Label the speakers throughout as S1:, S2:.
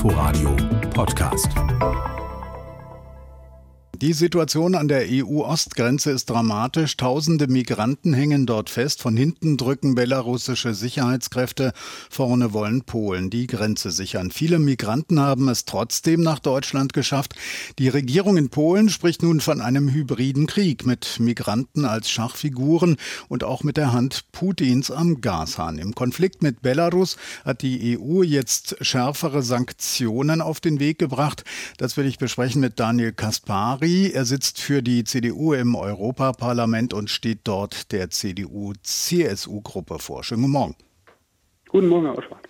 S1: Inforadio Podcast.
S2: Die Situation an der EU-Ostgrenze ist dramatisch. Tausende Migranten hängen dort fest. Von hinten drücken belarussische Sicherheitskräfte. Vorne wollen Polen die Grenze sichern. Viele Migranten haben es trotzdem nach Deutschland geschafft. Die Regierung in Polen spricht nun von einem hybriden Krieg mit Migranten als Schachfiguren und auch mit der Hand Putins am Gashahn. Im Konflikt mit Belarus hat die EU jetzt schärfere Sanktionen auf den Weg gebracht. Das will ich besprechen mit Daniel Kaspari. Paris. Er sitzt für die CDU im Europaparlament und steht dort der CDU-CSU-Gruppe vor. Schönen guten Morgen.
S3: Guten Morgen, Herr Oschwart.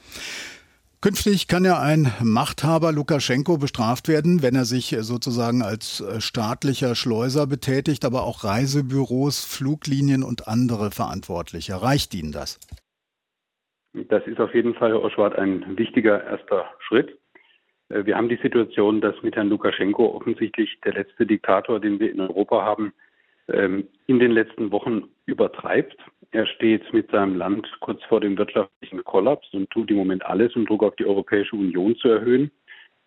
S2: Künftig kann ja ein Machthaber Lukaschenko bestraft werden, wenn er sich sozusagen als staatlicher Schleuser betätigt, aber auch Reisebüros, Fluglinien und andere Verantwortliche. Reicht Ihnen das?
S3: Das ist auf jeden Fall, Herr Oschwart, ein wichtiger erster Schritt. Äh, wir haben die Situation, dass mit Herrn Lukaschenko offensichtlich der letzte Diktator, den wir in Europa haben, ähm, in den letzten Wochen übertreibt. Er steht mit seinem Land kurz vor dem wirtschaftlichen Kollaps und tut im Moment alles, um Druck auf die Europäische Union zu erhöhen.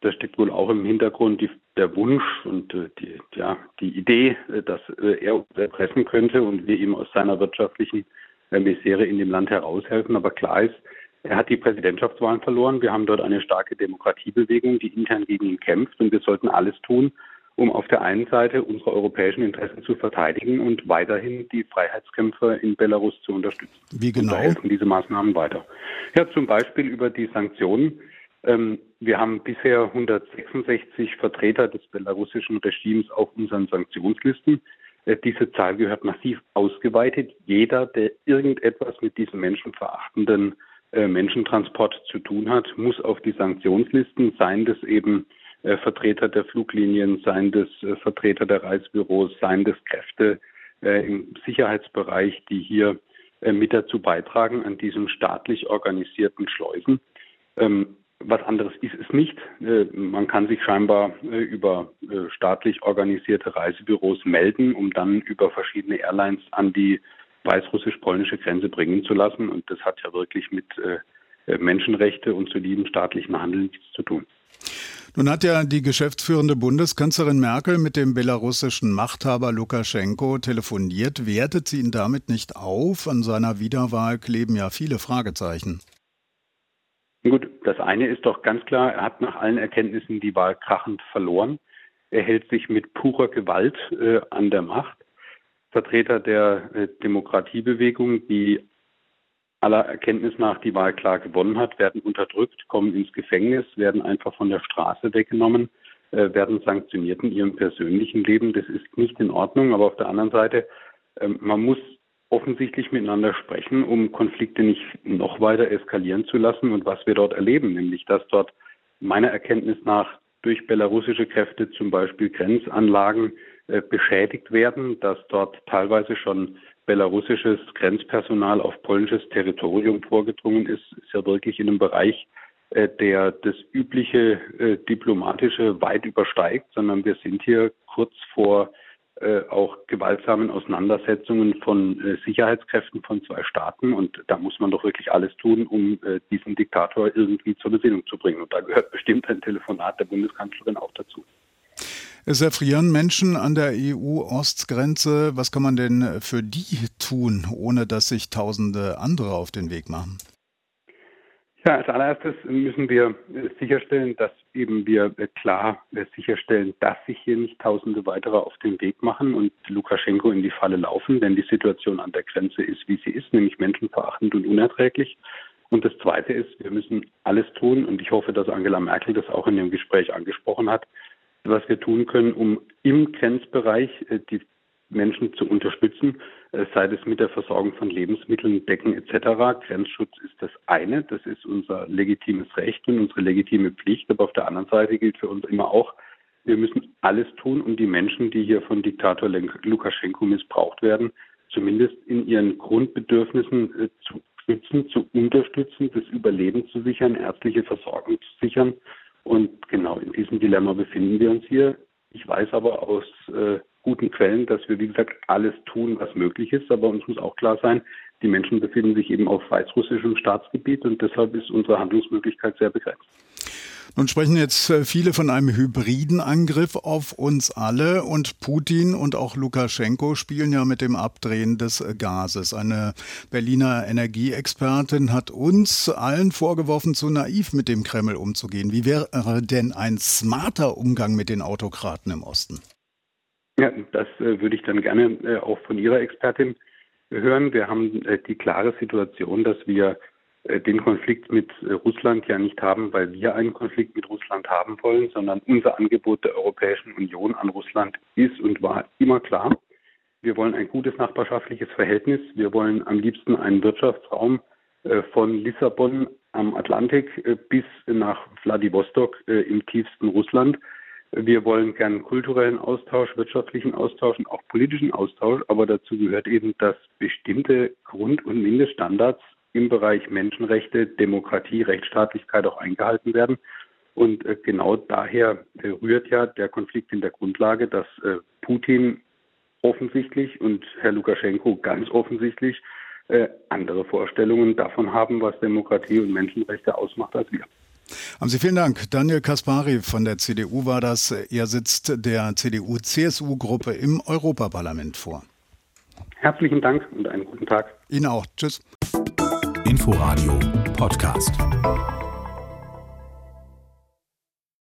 S3: Da steckt wohl auch im Hintergrund die, der Wunsch und äh, die, ja, die Idee, äh, dass er uns erpressen könnte und wir ihm aus seiner wirtschaftlichen Misere in dem Land heraushelfen. Aber klar ist, er hat die Präsidentschaftswahlen verloren. Wir haben dort eine starke Demokratiebewegung, die intern gegen ihn kämpft. Und wir sollten alles tun, um auf der einen Seite unsere europäischen Interessen zu verteidigen und weiterhin die Freiheitskämpfer in Belarus zu unterstützen.
S2: Wie genau? Und
S3: helfen diese Maßnahmen weiter. Ja, zum Beispiel über die Sanktionen. Ähm, wir haben bisher 166 Vertreter des belarussischen Regimes auf unseren Sanktionslisten. Äh, diese Zahl gehört massiv ausgeweitet. Jeder, der irgendetwas mit diesen menschenverachtenden Menschentransport zu tun hat, muss auf die Sanktionslisten, seien das eben äh, Vertreter der Fluglinien, seien das äh, Vertreter der Reisebüros, seien das Kräfte im Sicherheitsbereich, die hier mit dazu beitragen an diesen staatlich organisierten Schleusen. Ähm, was anderes ist es nicht. Man kann sich scheinbar über staatlich organisierte Reisebüros melden, um dann über verschiedene Airlines an die weißrussisch-polnische Grenze bringen zu lassen. Und das hat ja wirklich mit äh, Menschenrechte und soliden staatlichen Handeln nichts zu tun.
S2: Nun hat ja die geschäftsführende Bundeskanzlerin Merkel mit dem belarussischen Machthaber Lukaschenko telefoniert. Wertet sie ihn damit nicht auf? An seiner Wiederwahl kleben ja viele Fragezeichen.
S3: Gut, das eine ist doch ganz klar, er hat nach allen Erkenntnissen die Wahl krachend verloren. Er hält sich mit purer Gewalt äh, an der Macht. Vertreter der äh, Demokratiebewegung, die aller Erkenntnis nach die Wahl klar gewonnen hat, werden unterdrückt, kommen ins Gefängnis, werden einfach von der Straße weggenommen, äh, werden sanktioniert in ihrem persönlichen Leben. Das ist nicht in Ordnung. Aber auf der anderen Seite, äh, man muss offensichtlich miteinander sprechen, um Konflikte nicht noch weiter eskalieren zu lassen. Und was wir dort erleben, nämlich dass dort meiner Erkenntnis nach durch belarussische Kräfte zum Beispiel Grenzanlagen beschädigt werden, dass dort teilweise schon belarussisches Grenzpersonal auf polnisches Territorium vorgedrungen ist, ist ja wirklich in einem Bereich, äh, der das übliche äh, diplomatische weit übersteigt, sondern wir sind hier kurz vor auch gewaltsamen Auseinandersetzungen von Sicherheitskräften von zwei Staaten. Und da muss man doch wirklich alles tun, um diesen Diktator irgendwie zur Besinnung zu bringen. Und da gehört bestimmt ein Telefonat der Bundeskanzlerin auch dazu.
S2: Es erfrieren Menschen an der EU-Ostgrenze. Was kann man denn für die tun, ohne dass sich tausende andere auf den Weg machen?
S3: Ja, als allererstes müssen wir sicherstellen, dass eben wir klar sicherstellen, dass sich hier nicht Tausende weitere auf den Weg machen und Lukaschenko in die Falle laufen, denn die Situation an der Grenze ist, wie sie ist, nämlich menschenverachtend und unerträglich. Und das Zweite ist, wir müssen alles tun, und ich hoffe, dass Angela Merkel das auch in dem Gespräch angesprochen hat, was wir tun können, um im Grenzbereich äh, die Menschen zu unterstützen, äh, sei es mit der Versorgung von Lebensmitteln, Decken etc. Grenzschutz ist das eine, das ist unser legitimes Recht und unsere legitime Pflicht. Aber auf der anderen Seite gilt für uns immer auch, wir müssen alles tun, um die Menschen, die hier von Diktator Lukaschenko missbraucht werden, zumindest in ihren Grundbedürfnissen äh, zu schützen, zu unterstützen, das Überleben zu sichern, ärztliche Versorgung zu sichern und genau in diesem Dilemma befinden wir uns hier. Ich weiß aber aus äh, guten Quellen, dass wir, wie gesagt, alles tun, was möglich ist. Aber uns muss auch klar sein, die Menschen befinden sich eben auf weißrussischem Staatsgebiet und deshalb ist unsere Handlungsmöglichkeit sehr begrenzt.
S2: Nun sprechen jetzt äh, viele von einem hybriden Angriff auf uns alle und Putin und auch Lukaschenko spielen ja mit dem Abdrehen des äh, Gases. Eine Berliner Energieexpertin hat uns allen vorgeworfen, zu naiv mit dem Kreml umzugehen. Wie wäre denn ein smarter Umgang mit den Autokraten im Osten?
S3: Ja, das äh, würde ich dann gerne äh, auch von Ihrer Expertin hören. Wir haben äh, die klare Situation, dass wir äh, den Konflikt mit äh, Russland ja nicht haben, weil wir einen Konflikt mit Russland haben wollen, sondern unser Angebot der Europäischen Union an Russland ist und war immer klar. Wir wollen ein gutes nachbarschaftliches Verhältnis. Wir wollen am liebsten einen Wirtschaftsraum äh, von Lissabon am Atlantik bis nach Vladivostok im tiefsten Russland. Wir wollen gern kulturellen Austausch, wirtschaftlichen Austausch und auch politischen Austausch, aber dazu gehört eben, dass bestimmte Grund- und Mindeststandards im Bereich Menschenrechte, Demokratie, Rechtsstaatlichkeit auch eingehalten werden. Und äh, genau daher äh, rührt ja der Konflikt in der Grundlage, dass äh, Putin offensichtlich und Herr Lukaschenko ganz offensichtlich andere Vorstellungen davon haben, was Demokratie und Menschenrechte ausmacht als wir.
S2: Haben Sie vielen Dank. Daniel Kaspari von der CDU war das. Er sitzt der CDU-CSU-Gruppe im Europaparlament vor.
S3: Herzlichen Dank und einen guten Tag.
S2: Ihnen auch. Tschüss.
S1: Inforadio Podcast.